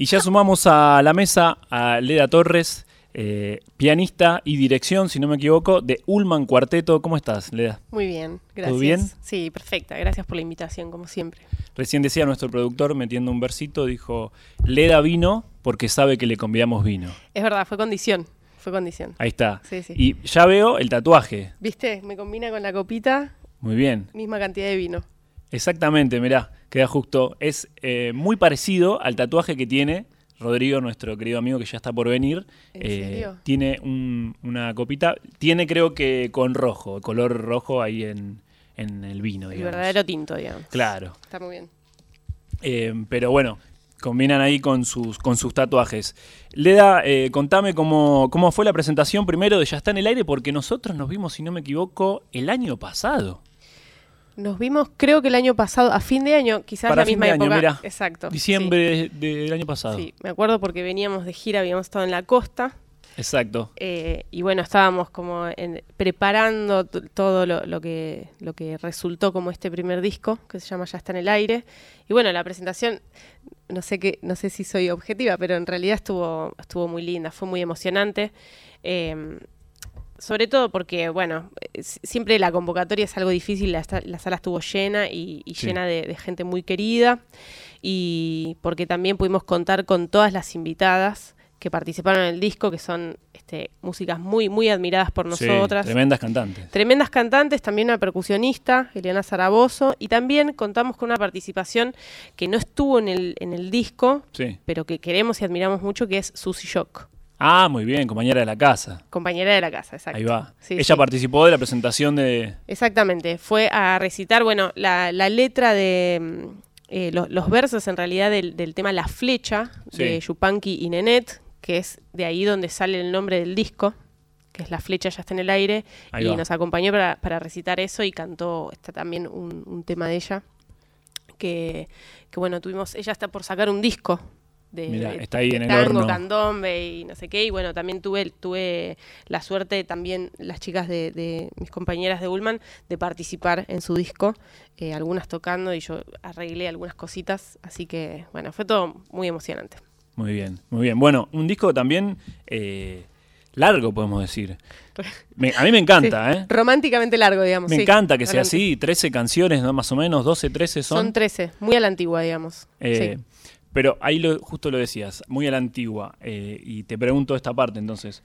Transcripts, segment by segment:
Y ya sumamos a la mesa a Leda Torres, eh, pianista y dirección, si no me equivoco, de Ullman Cuarteto. ¿Cómo estás, Leda? Muy bien, gracias. ¿Todo bien? Sí, perfecta. Gracias por la invitación, como siempre. Recién decía nuestro productor, metiendo un versito, dijo, Leda vino porque sabe que le convidamos vino. Es verdad, fue condición. Fue condición. Ahí está. Sí, sí. Y ya veo el tatuaje. ¿Viste? Me combina con la copita, Muy bien. misma cantidad de vino. Exactamente, mirá, queda justo. Es eh, muy parecido al tatuaje que tiene Rodrigo, nuestro querido amigo que ya está por venir. ¿En Eh, serio? Tiene un- una copita, tiene creo que con rojo, color rojo ahí en, en el vino, El digamos. verdadero tinto, digamos. Claro. Está muy bien. Eh, pero bueno, combinan ahí con sus, con sus tatuajes. Leda, eh, contame cómo, cómo fue la presentación primero de Ya está en el aire, porque nosotros nos vimos, si no me equivoco, el año pasado. Nos vimos, creo que el año pasado, a fin de año, quizás Para la fin misma de año, época. mirá. Exacto. Diciembre de- de- del año pasado. Sí. me acuerdo porque veníamos de gira, habíamos estado en la costa. Exacto. eh, y bueno, estábamos como en- preparando todo lo, lo que, lo que resultó como este primer disco, que se llama Ya está en el aire. Y bueno, la presentación, no sé qué, no sé si soy objetiva, pero en realidad estuvo, estuvo muy linda, fue muy emocionante. Eh, sobre todo porque, bueno, eh, siempre la convocatoria es algo difícil, la, la sala estuvo llena y, y Sí. llena de, de gente muy querida y porque también pudimos contar con todas las invitadas que participaron en el disco, que son este, músicas muy, muy admiradas por Sí, nosotras. tremendas cantantes. Tremendas cantantes, también una percusionista, Eliana Zarabozo, y también contamos con una participación que no estuvo en el, en el disco, Sí. pero que queremos y admiramos mucho, que es Susie Shock, Ah, muy bien, compañera de la casa. compañera de la casa, exacto. Ahí va. Sí, Ella sí. participó de la presentación de. Exactamente, fue a recitar, bueno, la, la letra de mm, eh, lo- los versos en realidad del, del tema La Flecha de. Yupanqui y Nenet, que es de ahí donde sale el nombre del disco, que es La Flecha ya está en el aire, Ahí y va. nos acompañó para, para recitar eso y cantó, está también un, un tema de ella, que, que bueno, tuvimos, ella está por sacar un disco. De, Mirá, de- está ahí de en el tango, horno. candombe y no sé qué. Y bueno, también tuve, tuve la suerte, también las chicas de, de mis compañeras de Ullman, de participar en su disco, eh, algunas tocando y yo arreglé algunas cositas. Así que bueno, fue todo muy emocionante. Muy bien, muy bien. Bueno, un disco también eh, largo, podemos decir. Me- a mí me encanta, Sí, ¿eh? Románticamente largo, digamos. Me sí. encanta que sea así, 13 canciones, ¿no? Más o menos, 12, 13 son. Son 13, muy a la antigua, digamos. Eh, sí. Pero ahí lo, justo lo decías, muy a la antigua. eh, y te pregunto esta parte entonces.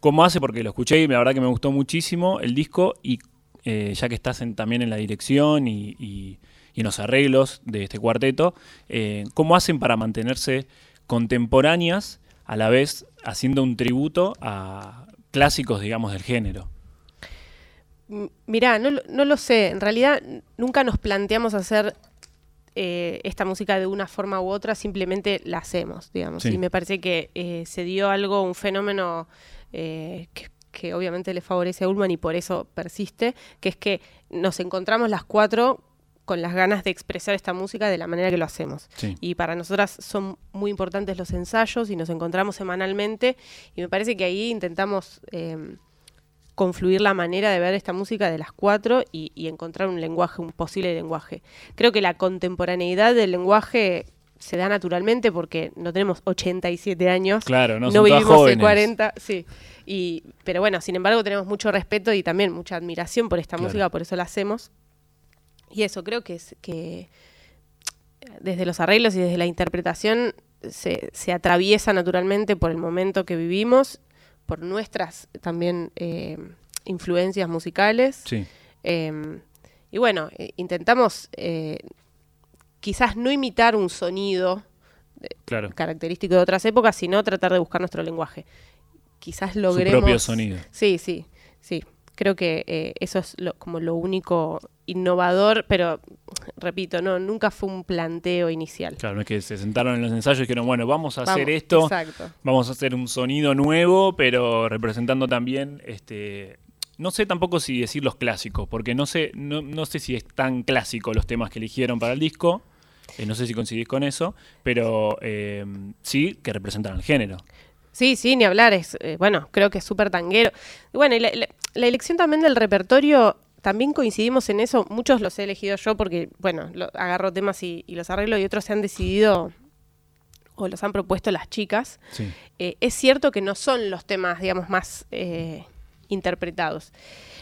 ¿Cómo hace? Porque lo escuché y la verdad que me gustó muchísimo el disco y eh, ya que estás en- también en la dirección y, en los arreglos de este cuarteto, eh, ¿cómo hacen para mantenerse contemporáneas a la vez haciendo un tributo a clásicos, digamos, del género? Mirá, no, no lo sé. En realidad nunca nos planteamos hacer eh, esta música de una forma u otra, simplemente la hacemos, digamos. Sí. Y me parece que eh, se dio algo, un fenómeno eh, que, que obviamente le favorece a Ullman y por eso persiste, que es que nos encontramos las cuatro con las ganas de expresar esta música de la manera que lo hacemos. Sí. Y para nosotras son muy importantes los ensayos y nos encontramos semanalmente y me parece que ahí intentamos eh, confluir la manera de ver esta música de las cuatro y, y encontrar un lenguaje, un posible lenguaje. Creo que la contemporaneidad del lenguaje se da naturalmente porque no tenemos 87 años. Claro, no, no vivimos jóvenes. 40, sí. Y, pero bueno, sin embargo tenemos mucho respeto y también mucha admiración por esta Claro. música, por eso la hacemos. Y eso, creo que es que desde los arreglos y desde la interpretación se, se atraviesa naturalmente por el momento que vivimos, por nuestras también eh, influencias musicales. Sí. Eh, y bueno, eh, intentamos eh, quizás no imitar un sonido Claro. característico de otras épocas, sino tratar de buscar nuestro lenguaje. Quizás Su logremos... propio sonido. Sí, sí, sí. Creo que eh, eso es lo- como lo único innovador, pero repito, no, nunca fue un planteo inicial. Claro, no es que se sentaron en los ensayos y dijeron, bueno, vamos a hacer esto. Exacto. Vamos a hacer un sonido nuevo, pero representando también, este, no sé tampoco si decir los clásicos, porque no sé, no, no sé si es tan clásico los temas que eligieron para el disco. eh, no sé si coincidís con eso, pero eh, sí que representan el género. Sí, sí, ni hablar. Es, eh, bueno, creo que es súper tanguero. Bueno, y la, la- la elección también del repertorio, también coincidimos en eso. Muchos los he elegido yo porque, bueno, lo- agarro temas y, y los arreglo y otros se han decidido o los han propuesto las chicas, Sí. eh, es cierto que no son los temas, digamos, más eh, interpretados.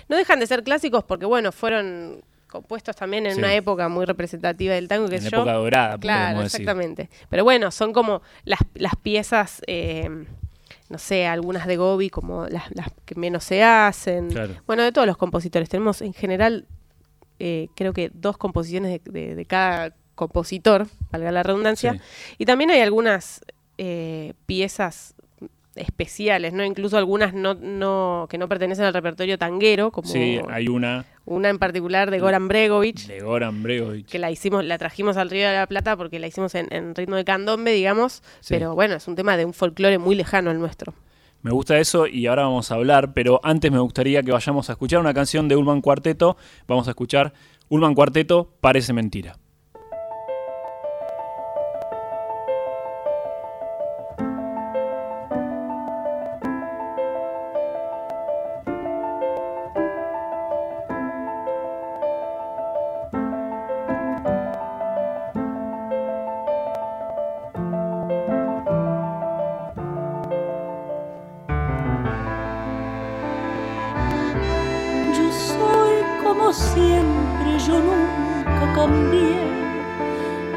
No dejan de ser clásicos porque, bueno, fueron compuestos también en Sí. una época muy representativa del tango, que En la yo. época dorada, Claro, decir. exactamente. Pero bueno, son como las, las piezas, eh, no sé, algunas de Gobi, como las, las que menos se hacen. Claro. Bueno, de todos los compositores. Tenemos en general, eh, creo que dos composiciones de, de- de cada compositor, valga la redundancia. Sí. Y también hay algunas eh, piezas especiales, ¿no? Incluso algunas no, no, que no pertenecen al repertorio tanguero, como Sí, hay una una en particular de Goran Bregovic, de Goran Bregovic. que la hicimos, la trajimos al Río de la Plata porque la hicimos en, en ritmo de candombe, digamos, Sí. pero bueno, es un tema de un folclore muy lejano al nuestro. Me gusta eso y ahora vamos a hablar, pero antes me gustaría que vayamos a escuchar una canción de Ulman Cuarteto. Vamos a escuchar Ulman Cuarteto, Parece Mentira.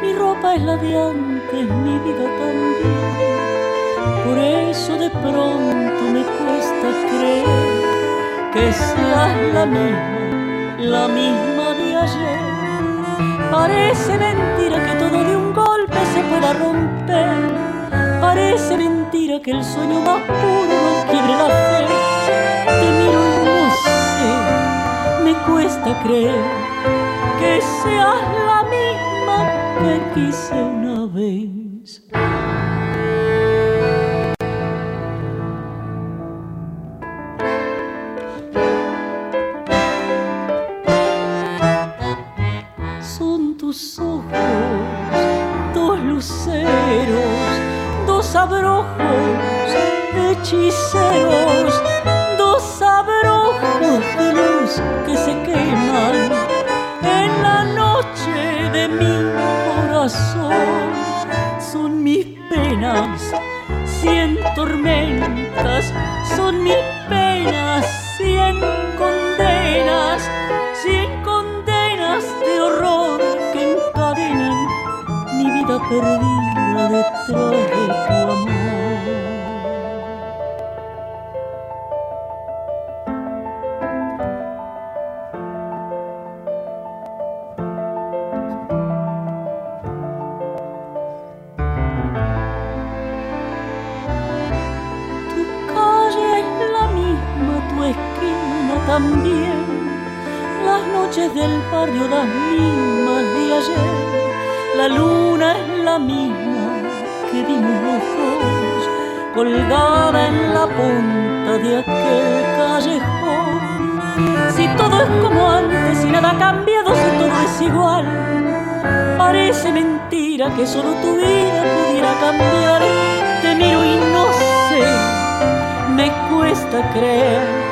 Mi ropa es la de antes, mi vida también. Por eso de pronto me cuesta creer que seas la misma, la misma de ayer. Parece mentira que todo de un golpe se pueda romper. Parece mentira que el sueño más puro quiebre la fe. Te miro y no sé, me cuesta creer que seas la misma que quise una vez. Son tus ojos, dos luceros, dos abrojos hechiceros, dos abrojos de luz que se queman Son mis penas, cien tormentas, son mis penas, cien condenas, cien condenas de horror que encadenan mi vida perdida detrás también. Las noches del barrio las mismas de ayer. La luna es la misma que vimos los dos, colgada en la punta de aquel callejón. Si todo es como antes, si nada ha cambiado, si todo es igual. Parece mentira que solo tu vida pudiera cambiar. Te miro y no sé, me cuesta creer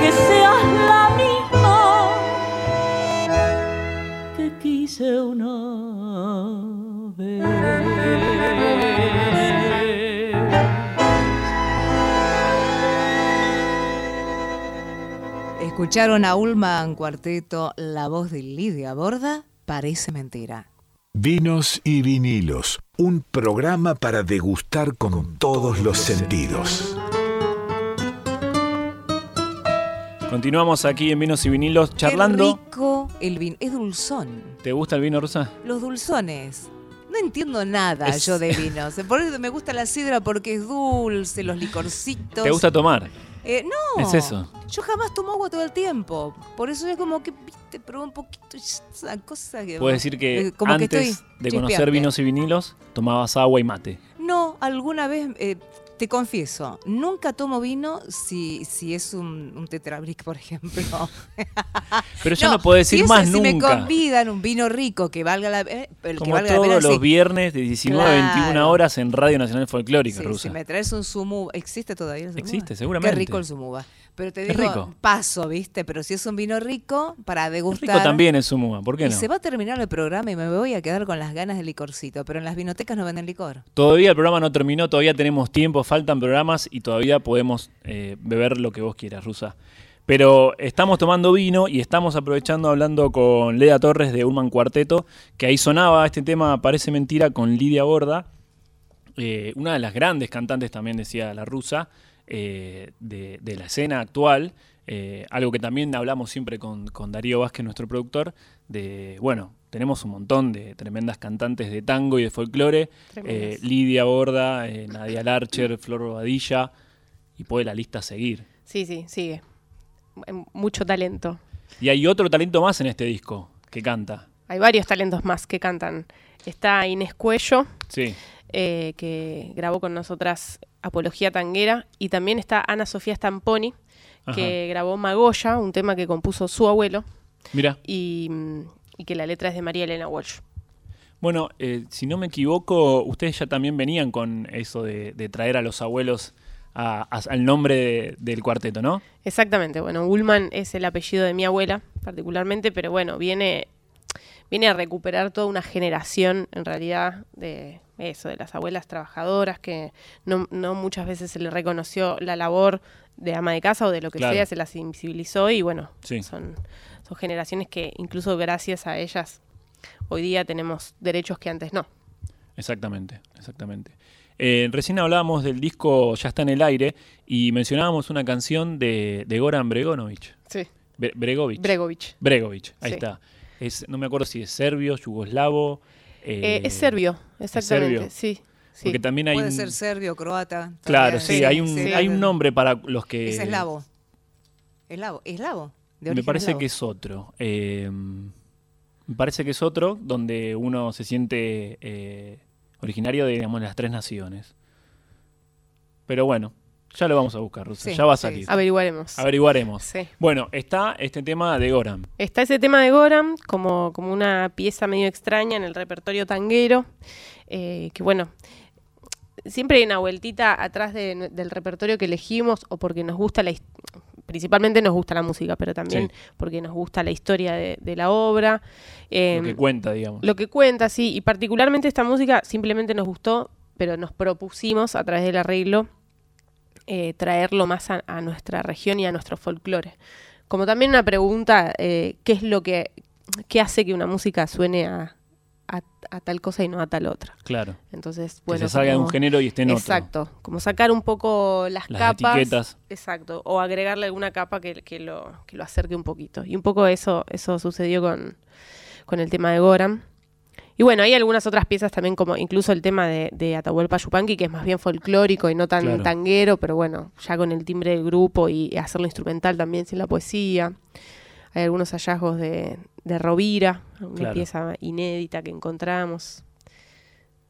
que seas la misma que quise una vez. Escucharon a Ulman Cuarteto, la voz de Lidia Borda, parece mentira. Vinos y vinilos, un programa para degustar con todos los sentidos. Continuamos aquí en Vinos y Vinilos Qué charlando. rico el vino, es dulzón. ¿Te gusta el vino, Rosa? Los dulzones. No entiendo nada Es- yo de vinos. Por eso me gusta la sidra porque es dulce, los licorcitos. ¿Te gusta tomar? Eh, no. Es eso. Yo jamás tomo agua todo el tiempo. Por eso es como que, viste, probé un poquito esa cosa que. Puedes decir que eh, como que antes estoy de conocer chispeante. vinos y vinilos, tomabas agua y mate. No, alguna vez eh, te confieso, nunca tomo vino si, si es un, un tetrabric, por ejemplo. Pero ya no, puedo decir más si nunca. me convidan un vino rico que valga la, eh, el que Como la todos pena, los sí. viernes de 19 a 21 Claro. horas en Radio Nacional Folclórica, Sí, Rusa. si me traes un sumuba, ¿existe todavía el sumuba? Existe, seguramente. Qué rico el sumuba. Pero te digo, rico. paso, ¿viste? Pero si es un vino rico, para Es degustar. rico también es Sumua, ¿por qué y no? se va a terminar el programa y me voy a quedar con las ganas de licorcito. Pero en las vinotecas no venden licor. Todavía el programa no terminó, todavía tenemos tiempo, faltan programas y todavía podemos eh, beber lo que vos quieras, Rusa. Pero estamos tomando vino y estamos aprovechando hablando con Leda Torres de Urman Cuarteto, que ahí sonaba este tema Parece Mentira con Lidia Borda, eh, una de las grandes cantantes también decía la rusa, eh, de la escena actual, eh, algo que también hablamos siempre con, con Darío Vázquez, nuestro productor, de, bueno, tenemos un montón de tremendas cantantes de tango y de folclore, eh, Lidia Borda, eh, Nadia Larcher, Flor Bobadilla, y puede la lista seguir. Sí, sí, sigue. Hay Mucho talento. Y hay otro talento más en este disco que canta. Hay varios talentos más que cantan. Está Inés Cuello, Sí, que grabó con nosotras Apología Tanguera, y también está Ana Sofía Stamponi, que grabó Magoya, un tema que compuso su abuelo, mira. y, mm, y que la letra es de María Elena Walsh. Bueno, eh, si no me equivoco, ustedes ya también venían con eso de, de traer a los abuelos a- a- al nombre de- del cuarteto, ¿no? Exactamente, bueno, Ullman es el apellido de mi abuela, particularmente, pero bueno, viene, viene a recuperar toda una generación, en realidad, de eso, de las abuelas trabajadoras, que no, no muchas veces se le reconoció la labor de ama de casa o de lo que Claro. sea, se las invisibilizó y bueno, Sí. son, son generaciones que incluso gracias a ellas hoy día tenemos derechos que antes no. Exactamente, exactamente. Eh, recién hablábamos del disco Ya está en el aire y mencionábamos una canción de, de Goran Bregonovich. Sí. Bre- Bregovic. Bregovic. Bregovic, ahí Sí. está. Es, no me acuerdo si es serbio, yugoslavo. Eh, eh, es serbio, exactamente, serbio. sí. sí. Porque también hay Puede un, ser serbio, croata. Claro, sí, hay un, sí. hay un nombre para los que... Es eslavo. Eslavo. Eslavo. de Me parece eslavo. que es otro. Eh, me parece que es otro donde uno se siente eh, originario de digamos, las tres naciones. Pero bueno, ya lo vamos a buscar, Rusa. Sí, ya va a salir. sí. Averiguaremos. Averiguaremos. Sí. Bueno, está este tema de Goran. Está ese tema de Goran como, como una pieza medio extraña en el repertorio tanguero, eh, que bueno, siempre hay una vueltita atrás de- del repertorio que elegimos o porque nos gusta la principalmente nos gusta la música, pero también Sí. porque nos gusta la historia de, de la obra. eh, lo que cuenta, digamos. lo que cuenta, sí, y particularmente esta música simplemente nos gustó, pero nos propusimos a través del arreglo eh, traerlo más a, a nuestra región y a nuestro folclore. Como también una pregunta, eh, ¿qué es lo que qué hace que una música suene a, a- a tal cosa y no a tal otra? Claro. Entonces, Que bueno, se salga de un género y esté en otro. Exacto, como sacar un poco las, Las capas. etiquetas. Exacto, o agregarle alguna capa que, que lo, que lo acerque un poquito. Y un poco eso, eso sucedió con, con el tema de Goran. Y bueno, hay algunas otras piezas también, como incluso el tema de, de Atahualpa Yupanqui, que es más bien folclórico y no tan Claro. tanguero, pero bueno, ya con el timbre del grupo y hacerlo instrumental también sin la poesía. Hay algunos hallazgos de, de Rovira, una Claro. pieza inédita que encontramos.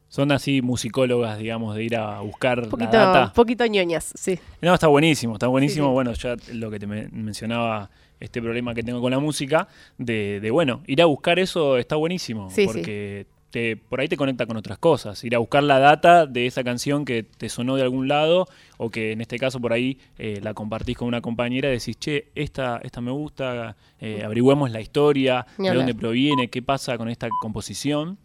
Son así musicólogas, digamos, de ir a buscar Un la poquito, data. poquito ñoñas, sí. No, está buenísimo, está buenísimo. Sí, sí. Bueno, ya lo que te me- mencionaba, este problema que tengo con la música, de, de, bueno, ir a buscar eso está buenísimo, Sí, sí. porque Te, por ahí te conecta con otras cosas. Ir a buscar la data de esa canción que te sonó de algún lado, o que en este caso por ahí eh, la compartís con una compañera y decís, che, esta, esta me gusta, eh, averigüemos la historia, de dónde proviene, qué pasa con esta composición.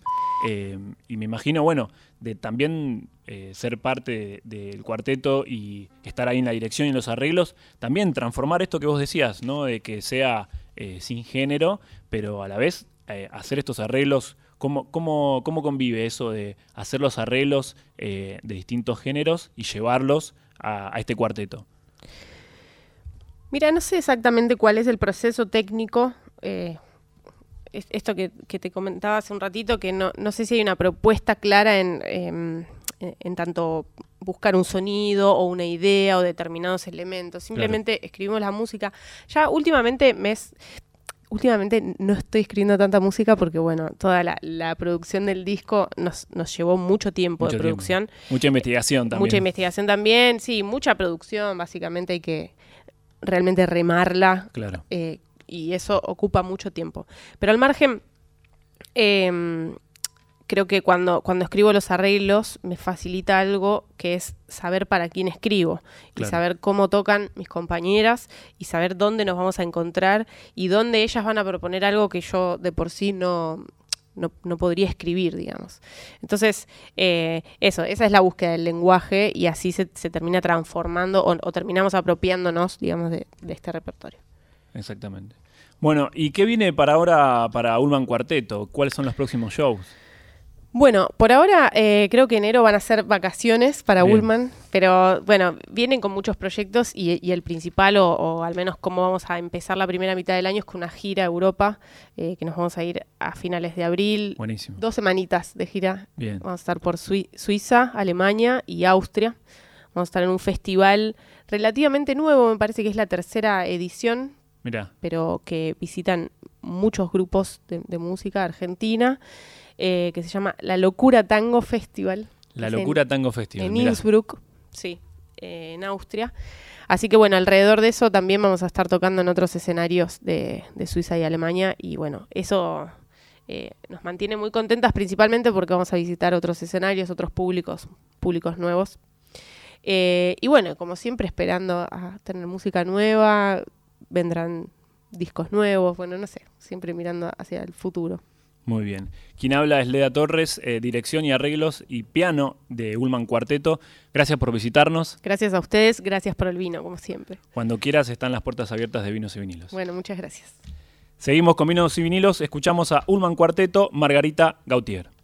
Eh, y me imagino, bueno, de también eh, ser parte de- del cuarteto y estar ahí en la dirección y en los arreglos, también transformar esto que vos decías, ¿no? De que sea eh, sin género, pero a la vez hacer estos arreglos, ¿cómo, cómo, cómo convive eso de hacer los arreglos de distintos géneros y llevarlos a, a este cuarteto? Mira, no sé exactamente cuál es el proceso técnico. eh, es- esto que, que te comentaba hace un ratito, que no, no sé si hay una propuesta clara en, em, en, tanto buscar un sonido o una idea o determinados elementos. Simplemente escribimos la música. Ya últimamente me es, últimamente no estoy escribiendo tanta música porque, bueno, toda la, la producción del disco nos, nos llevó mucho tiempo Mucho de tiempo. producción. Mucha investigación también. Mucha investigación también, sí, mucha producción, básicamente hay que realmente remarla Claro. eh, y eso ocupa mucho tiempo. Pero al margen, em, creo que cuando, cuando escribo los arreglos me facilita algo que es saber para quién escribo y saber cómo tocan mis compañeras y saber dónde nos vamos a encontrar y dónde ellas van a proponer algo que yo de por sí no, no, no podría escribir, digamos. Entonces, eh, eso, esa es la búsqueda del lenguaje y así se, se termina transformando o, o terminamos apropiándonos, digamos, de, de este repertorio. Exactamente. Bueno, ¿y qué viene para ahora para Ulman Cuarteto? ¿Cuáles son los próximos shows? Bueno, por ahora eh, creo que enero van a ser vacaciones para Bien. Ullman, pero bueno, vienen con muchos proyectos y, y el principal, o, o al menos cómo vamos a empezar la primera mitad del año, es con una gira a Europa, eh, que nos vamos a ir a finales de abril, Buenísimo. dos semanitas de gira. Bien. Vamos a estar por Sui- Suiza, Alemania y Austria. Vamos a estar en un festival relativamente nuevo, me parece que es la tercera edición, Mirá, pero que visitan muchos grupos de, de música argentina, eh, que se llama La Locura Tango Festival. La en- Locura Tango Festival. En mirá. Innsbruck, sí, eh, en Austria. Así que bueno, alrededor de eso también vamos a estar tocando en otros escenarios de, de Suiza y Alemania. Y bueno, eso eh, nos mantiene muy contentas principalmente porque vamos a visitar otros escenarios, otros públicos, públicos nuevos. Eh, y bueno, como siempre, esperando a tener música nueva, vendrán discos nuevos, bueno, no sé, siempre mirando hacia el futuro. Muy bien. Quien habla es Leda Torres, eh, dirección y arreglos y piano de Ulman Cuarteto. Gracias por visitarnos. Gracias a ustedes, gracias por el vino, como siempre. Cuando quieras están las puertas abiertas de Vinos y Vinilos. Bueno, muchas gracias. Seguimos con Vinos y Vinilos. Escuchamos a Ulman Cuarteto, Margarita Gautier.